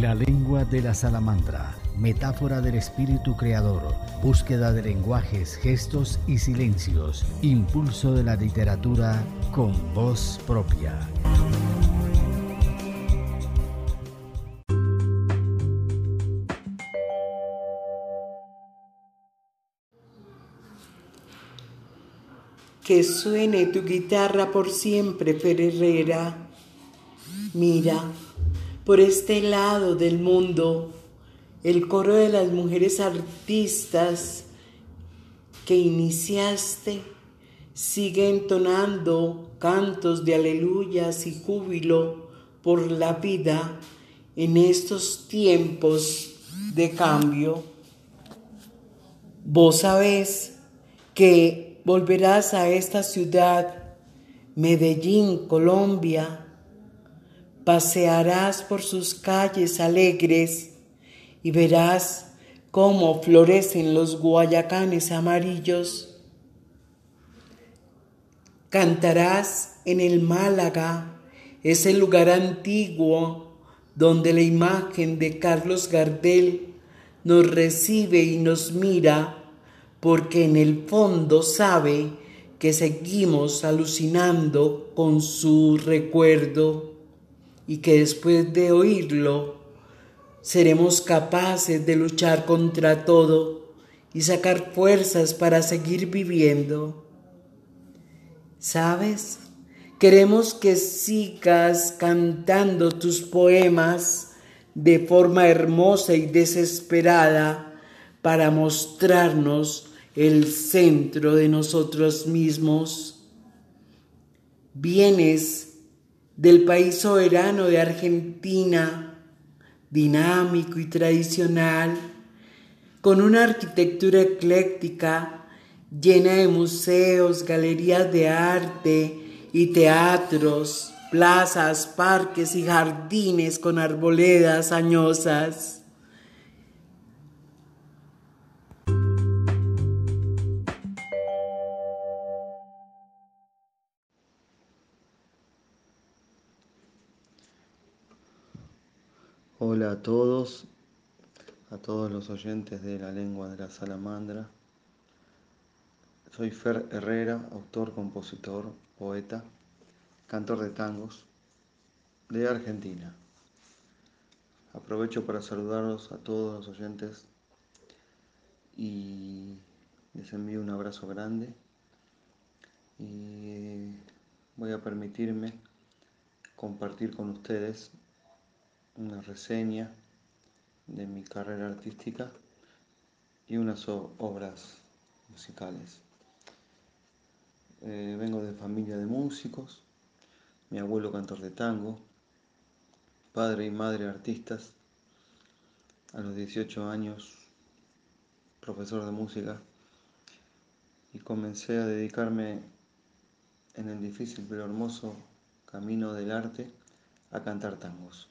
La lengua de la salamandra, metáfora del espíritu creador, búsqueda de lenguajes, gestos y silencios, impulso de la literatura con voz propia. Que suene tu guitarra por siempre, Fer Herrera. Mira, por este lado del mundo, el coro de las mujeres artistas que iniciaste sigue entonando cantos de aleluyas y júbilo por la vida en estos tiempos de cambio. Vos sabés que volverás a esta ciudad, Medellín, Colombia, pasearás por sus calles alegres y verás cómo florecen los guayacanes amarillos. Cantarás en el Málaga, ese lugar antiguo donde la imagen de Carlos Gardel nos recibe y nos mira porque en el fondo sabe que seguimos alucinando con su recuerdo y que después de oírlo seremos capaces de luchar contra todo y sacar fuerzas para seguir viviendo. ¿Sabes? Queremos que sigas cantando tus poemas de forma hermosa y desesperada para mostrarnos el centro de nosotros mismos. Vienes del país soberano de Argentina, dinámico y tradicional, con una arquitectura ecléctica llena de museos, galerías de arte y teatros, plazas, parques y jardines con arboledas añosas. A todos, a todos los oyentes de la lengua de la salamandra. Soy Fer Herrera, autor, compositor, poeta, cantor de tangos de Argentina. Aprovecho para saludarlos a todos los oyentes y les envío un abrazo grande y voy a permitirme compartir con ustedes una reseña de mi carrera artística y unas obras musicales. Eh, vengo de familia de músicos, mi abuelo cantor de tango, padre y madre artistas, a los 18 años profesor de música y comencé a dedicarme en el difícil pero hermoso camino del arte a cantar tangos.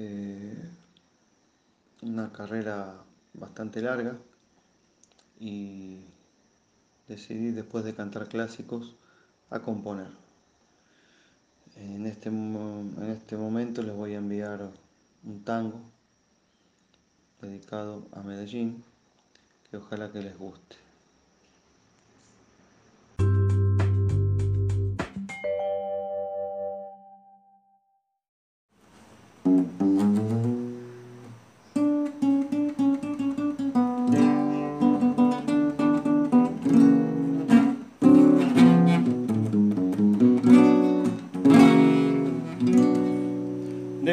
Eh, una carrera bastante larga y decidí después de cantar clásicos a componer. En este, en este momento les voy a enviar un tango dedicado a Medellín que ojalá que les guste.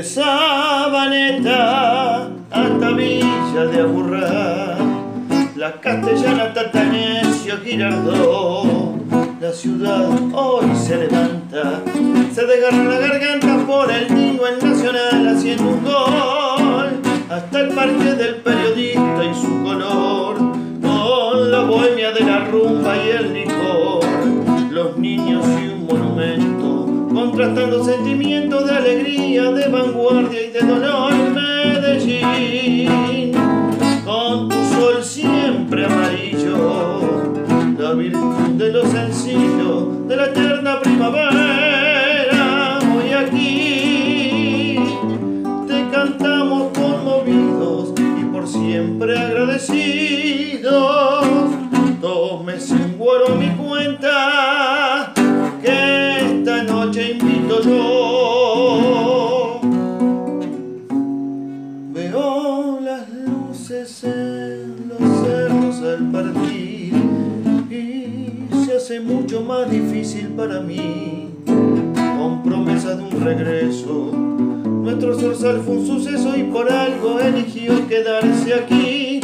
Sabaneta hasta Villa de Aburrá, la castellana Tatanesio Girardó, la ciudad hoy se levanta, se desgarra la garganta por el niño en Nacional haciendo un gol, hasta el parque del periodista y su color, con la bohemia de la rumba y el licor, los niños y un monumento, contrastando sentimientos de alegría, de vanguardia y de dolor Medellín, con tu sol siempre amarillo, la virtud de lo sencillo, de la eterna primavera, para mí, con promesa de un regreso. Nuestro zorzal fue un suceso y por algo eligió quedarse aquí.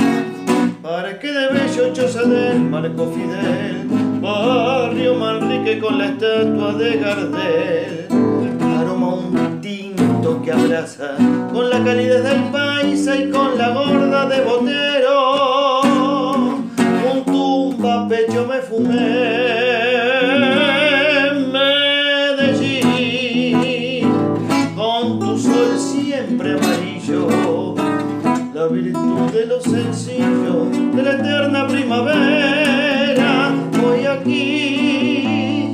Para que de bello choza del Marco Fidel, barrio Manrique con la estatua de Gardel. Aroma un tinto que abraza con la calidez del paisa y con la gorda de Botero. Un tumba pecho me fumé. Sencillo, de la eterna primavera. Hoy aquí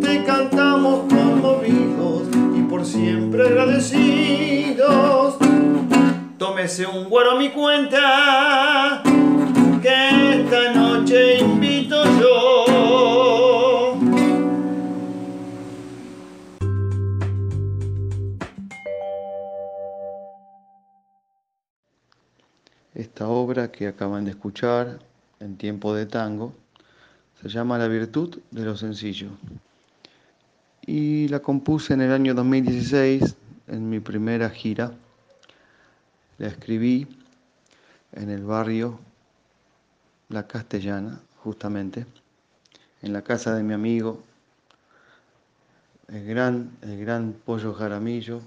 te cantamos conmovidos y por siempre agradecidos. Tómese un guaro a mi cuenta, que esta noche que acaban de escuchar en tiempo de tango se llama La virtud de lo sencillo y la compuse en el año 2016 en mi primera gira. La escribí en el barrio La Castellana, justamente, en la casa de mi amigo, el gran, el gran Pollo Jaramillo.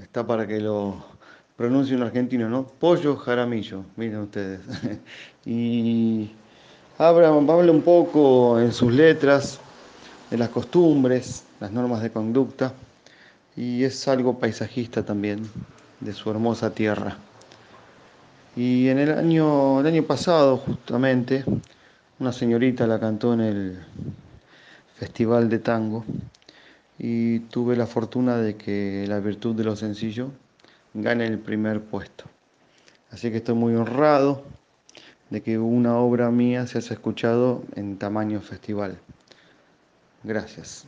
Está para que lo pronuncie un argentino, ¿no? Pollo Jaramillo, miren ustedes. y habla, habla un poco en sus letras de las costumbres, las normas de conducta, y es algo paisajista también de su hermosa tierra. Y en el año, el año pasado, justamente, una señorita la cantó en el Festival de Tango y tuve la fortuna de que la virtud de lo sencillo gane el primer puesto. Así que estoy muy honrado de que una obra mía se haya escuchado en tamaño festival. Gracias.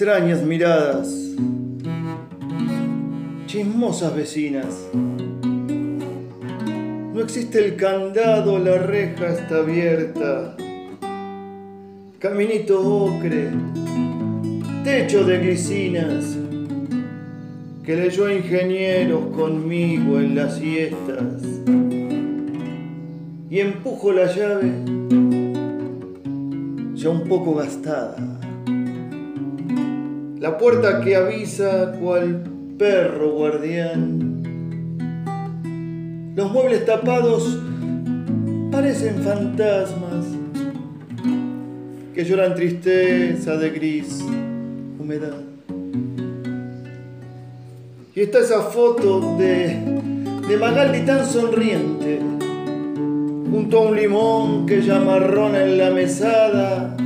Extrañas miradas, chismosas vecinas. No existe el candado, la reja está abierta. Caminito ocre, techo de glicinas, que leyó ingenieros conmigo en las siestas. Y empujo la llave, ya un poco gastada la puerta que avisa cual perro guardián. Los muebles tapados parecen fantasmas que lloran tristeza de gris, humedad. Y está esa foto de, de Magaldi tan sonriente, junto a un limón que ya marrona en la mesada.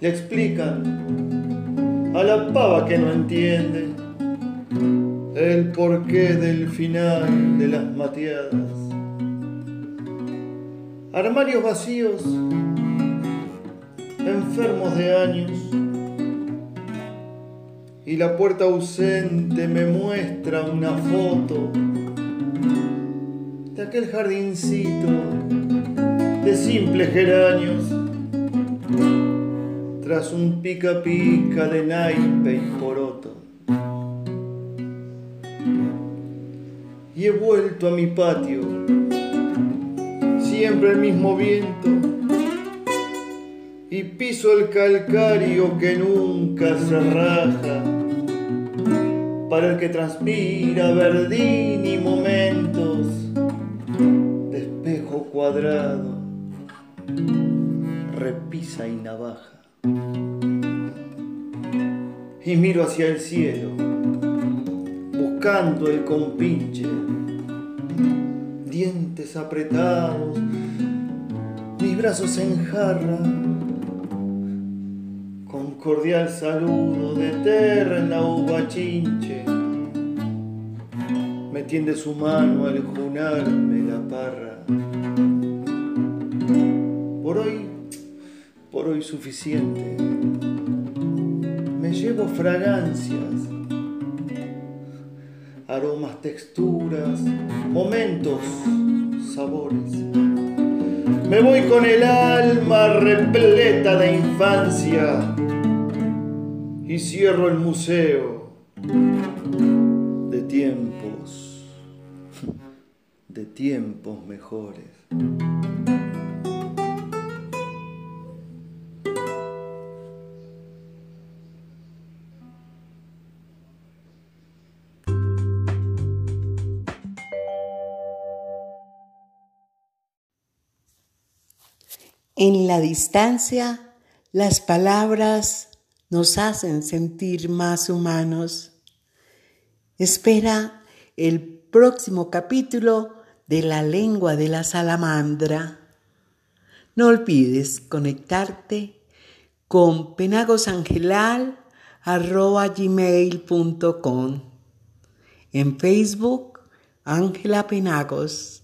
Le explican a la pava que no entiende el porqué del final de las mateadas. Armarios vacíos, enfermos de años, y la puerta ausente me muestra una foto de aquel jardincito de simples geranios tras un pica pica de naipe y poroto. Y he vuelto a mi patio, siempre el mismo viento, y piso el calcario que nunca se raja, para el que transpira verdín y momentos de espejo cuadrado, repisa y navaja y miro hacia el cielo, buscando el compinche, dientes apretados, mis brazos en jarra, con cordial saludo de eterna uva chinche, me tiende su mano al junarme la parra. Por hoy, por hoy suficiente, me llevo fragancias, aromas, texturas, momentos, sabores. Me voy con el alma repleta de infancia y cierro el museo de tiempos, de tiempos mejores. En la distancia, las palabras nos hacen sentir más humanos. Espera el próximo capítulo de la lengua de la salamandra. No olvides conectarte con penagosangelal.gmail.com En Facebook, Ángela Penagos.